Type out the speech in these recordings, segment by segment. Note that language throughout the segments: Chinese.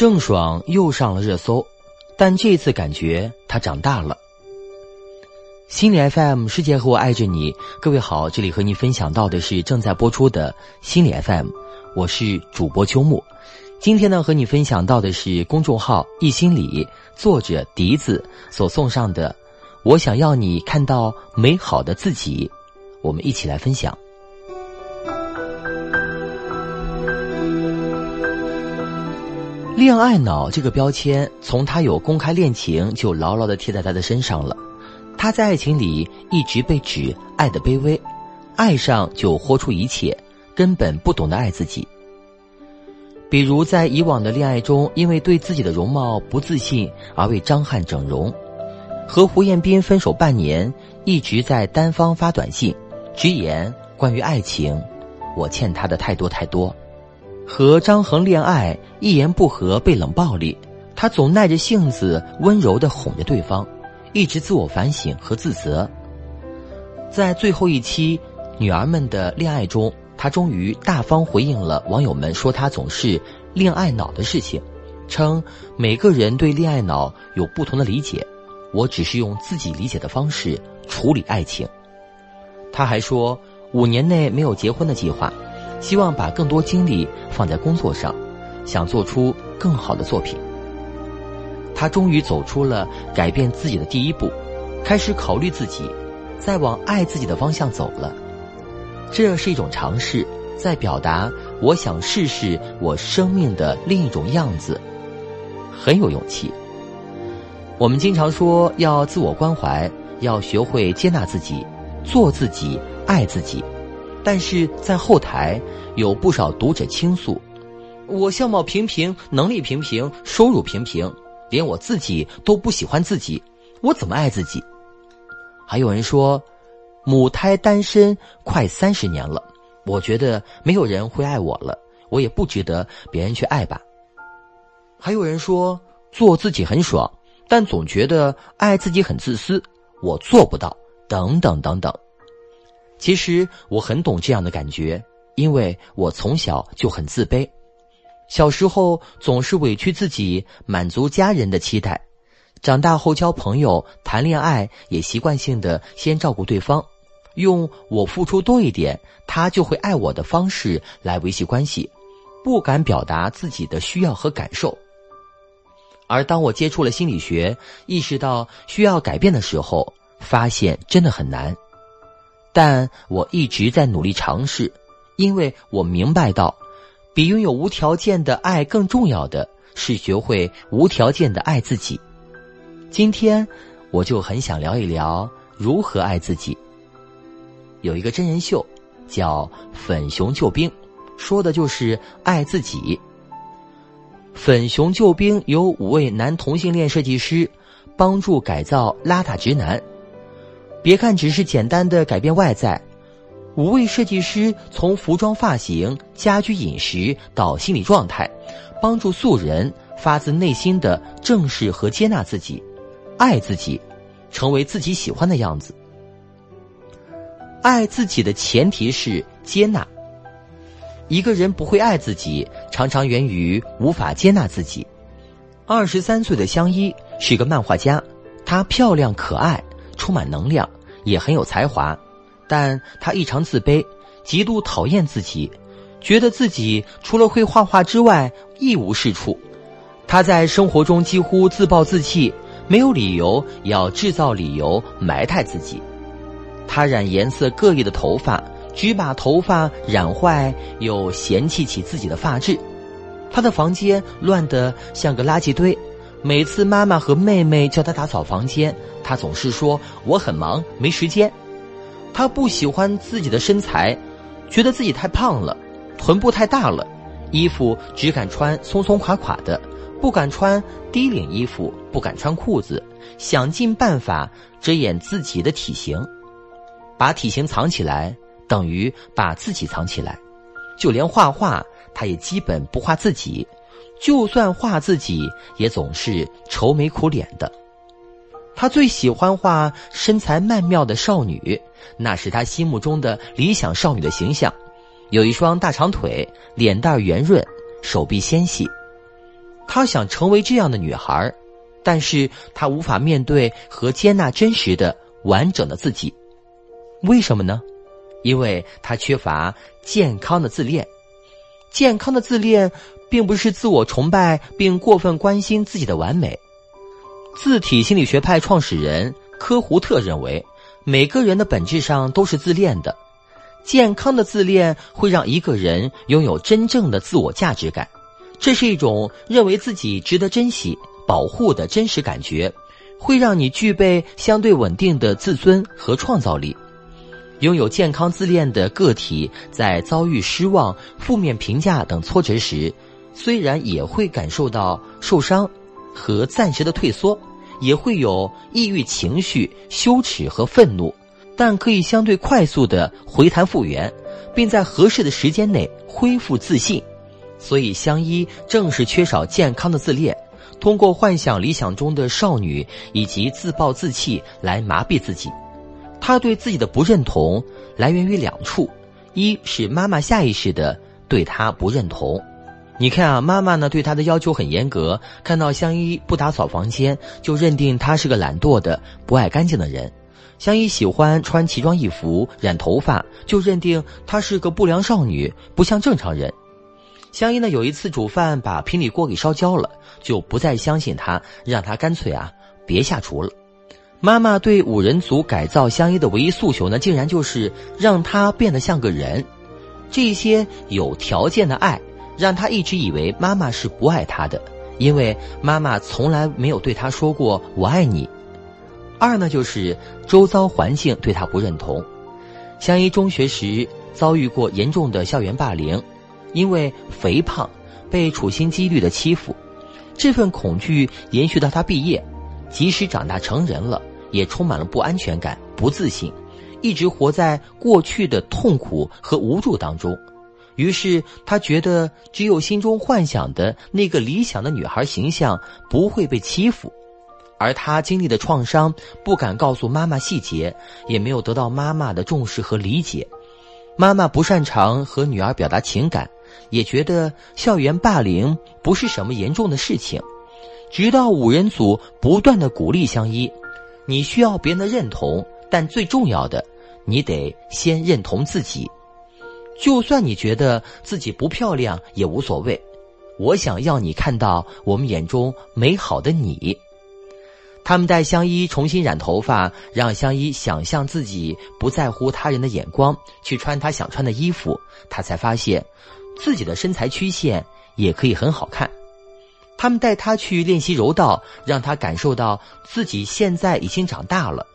郑爽又上了热搜，但这次感觉她长大了。心理 FM 世界和我爱着你，各位好，这里和你分享到的是正在播出的心理 FM，我是主播秋木。今天呢，和你分享到的是公众号“一心理”作者笛子所送上的“我想要你看到美好的自己”，我们一起来分享。恋爱脑这个标签，从他有公开恋情就牢牢的贴在他的身上了。他在爱情里一直被指爱的卑微，爱上就豁出一切，根本不懂得爱自己。比如在以往的恋爱中，因为对自己的容貌不自信而为张翰整容；和胡彦斌分手半年，一直在单方发短信，直言关于爱情，我欠他的太多太多。和张恒恋爱，一言不合被冷暴力，他总耐着性子温柔的哄着对方，一直自我反省和自责。在最后一期《女儿们的恋爱》中，他终于大方回应了网友们说他总是恋爱脑的事情，称每个人对恋爱脑有不同的理解，我只是用自己理解的方式处理爱情。他还说，五年内没有结婚的计划。希望把更多精力放在工作上，想做出更好的作品。他终于走出了改变自己的第一步，开始考虑自己，在往爱自己的方向走了。这是一种尝试，在表达我想试试我生命的另一种样子，很有勇气。我们经常说要自我关怀，要学会接纳自己，做自己，爱自己。但是在后台有不少读者倾诉，我相貌平平，能力平平，收入平平，连我自己都不喜欢自己，我怎么爱自己？还有人说，母胎单身快三十年了，我觉得没有人会爱我了，我也不值得别人去爱吧。还有人说，做自己很爽，但总觉得爱自己很自私，我做不到，等等等等。其实我很懂这样的感觉，因为我从小就很自卑，小时候总是委屈自己满足家人的期待，长大后交朋友、谈恋爱也习惯性的先照顾对方，用我付出多一点，他就会爱我的方式来维系关系，不敢表达自己的需要和感受。而当我接触了心理学，意识到需要改变的时候，发现真的很难。但我一直在努力尝试，因为我明白到，比拥有无条件的爱更重要的是学会无条件的爱自己。今天，我就很想聊一聊如何爱自己。有一个真人秀，叫《粉熊救兵》，说的就是爱自己。粉熊救兵由五位男同性恋设计师帮助改造邋遢直男。别看只是简单的改变外在，五位设计师从服装、发型、家居、饮食到心理状态，帮助素人发自内心的正视和接纳自己，爱自己，成为自己喜欢的样子。爱自己的前提是接纳。一个人不会爱自己，常常源于无法接纳自己。二十三岁的香依是个漫画家，她漂亮可爱。充满能量，也很有才华，但他异常自卑，极度讨厌自己，觉得自己除了会画画之外一无是处。他在生活中几乎自暴自弃，没有理由要制造理由埋汰自己。他染颜色各异的头发，只把头发染坏，又嫌弃起自己的发质。他的房间乱得像个垃圾堆。每次妈妈和妹妹叫他打扫房间，他总是说我很忙没时间。他不喜欢自己的身材，觉得自己太胖了，臀部太大了，衣服只敢穿松松垮垮的，不敢穿低领衣服，不敢穿裤子，想尽办法遮掩自己的体型，把体型藏起来等于把自己藏起来。就连画画，他也基本不画自己。就算画自己，也总是愁眉苦脸的。他最喜欢画身材曼妙的少女，那是他心目中的理想少女的形象。有一双大长腿，脸蛋圆润，手臂纤细。她想成为这样的女孩，但是她无法面对和接纳真实的、完整的自己。为什么呢？因为她缺乏健康的自恋。健康的自恋，并不是自我崇拜并过分关心自己的完美。自体心理学派创始人科胡特认为，每个人的本质上都是自恋的。健康的自恋会让一个人拥有真正的自我价值感，这是一种认为自己值得珍惜、保护的真实感觉，会让你具备相对稳定的自尊和创造力。拥有健康自恋的个体，在遭遇失望、负面评价等挫折时，虽然也会感受到受伤和暂时的退缩，也会有抑郁情绪、羞耻和愤怒。但可以相对快速的回弹复原，并在合适的时间内恢复自信。所以，香依正是缺少健康的自恋，通过幻想理想中的少女以及自暴自弃来麻痹自己。他对自己的不认同来源于两处：一是妈妈下意识的对他不认同。你看啊，妈妈呢对她的要求很严格，看到香依不打扫房间，就认定她是个懒惰的、不爱干净的人。香依喜欢穿奇装异服、染头发，就认定她是个不良少女，不像正常人。香依呢，有一次煮饭把平底锅给烧焦了，就不再相信她，让她干脆啊别下厨了。妈妈对五人组改造香依的唯一诉求呢，竟然就是让她变得像个人。这些有条件的爱，让他一直以为妈妈是不爱他的，因为妈妈从来没有对他说过“我爱你”。二呢，就是周遭环境对他不认同。香依中学时遭遇过严重的校园霸凌，因为肥胖被处心积虑的欺负，这份恐惧延续到他毕业，即使长大成人了，也充满了不安全感、不自信，一直活在过去的痛苦和无助当中。于是他觉得，只有心中幻想的那个理想的女孩形象不会被欺负。而他经历的创伤，不敢告诉妈妈细节，也没有得到妈妈的重视和理解。妈妈不擅长和女儿表达情感，也觉得校园霸凌不是什么严重的事情。直到五人组不断的鼓励相依，你需要别人的认同，但最重要的，你得先认同自己。就算你觉得自己不漂亮也无所谓，我想要你看到我们眼中美好的你。他们带香依重新染头发，让香依想象自己不在乎他人的眼光，去穿她想穿的衣服。她才发现，自己的身材曲线也可以很好看。他们带她去练习柔道，让她感受到自己现在已经长大了，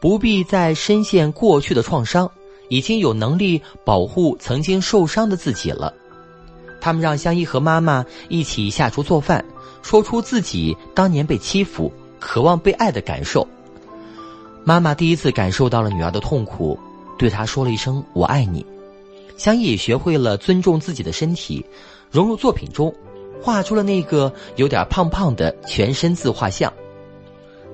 不必再深陷过去的创伤，已经有能力保护曾经受伤的自己了。他们让香依和妈妈一起下厨做饭，说出自己当年被欺负。渴望被爱的感受。妈妈第一次感受到了女儿的痛苦，对她说了一声“我爱你”。香依也学会了尊重自己的身体，融入作品中，画出了那个有点胖胖的全身自画像。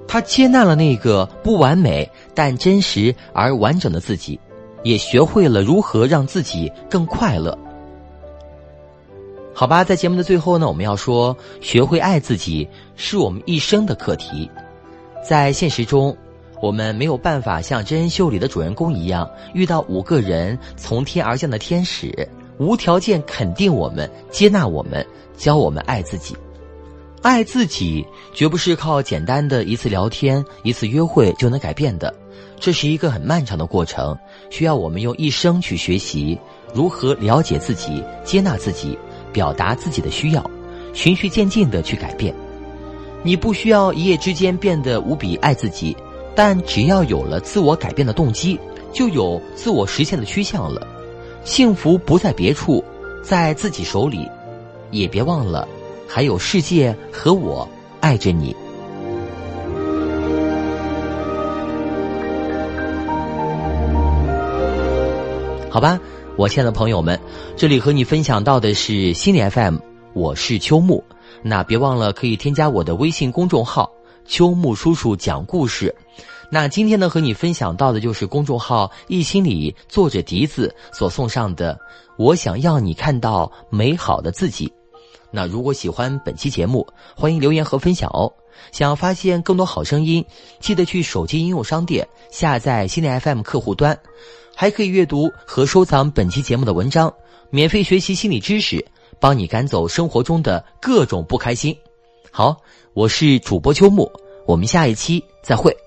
她接纳了那个不完美但真实而完整的自己，也学会了如何让自己更快乐。好吧，在节目的最后呢，我们要说，学会爱自己是我们一生的课题。在现实中，我们没有办法像真人秀里的主人公一样，遇到五个人从天而降的天使，无条件肯定我们、接纳我们、教我们爱自己。爱自己绝不是靠简单的一次聊天、一次约会就能改变的，这是一个很漫长的过程，需要我们用一生去学习如何了解自己、接纳自己。表达自己的需要，循序渐进的去改变。你不需要一夜之间变得无比爱自己，但只要有了自我改变的动机，就有自我实现的趋向了。幸福不在别处，在自己手里。也别忘了，还有世界和我爱着你。好吧。我亲爱的朋友们，这里和你分享到的是心理 FM，我是秋木。那别忘了可以添加我的微信公众号“秋木叔叔讲故事”。那今天呢，和你分享到的就是公众号“一心理”作者笛子所送上的“我想要你看到美好的自己”。那如果喜欢本期节目，欢迎留言和分享哦。想要发现更多好声音，记得去手机应用商店下载心理 FM 客户端，还可以阅读和收藏本期节目的文章，免费学习心理知识，帮你赶走生活中的各种不开心。好，我是主播秋木，我们下一期再会。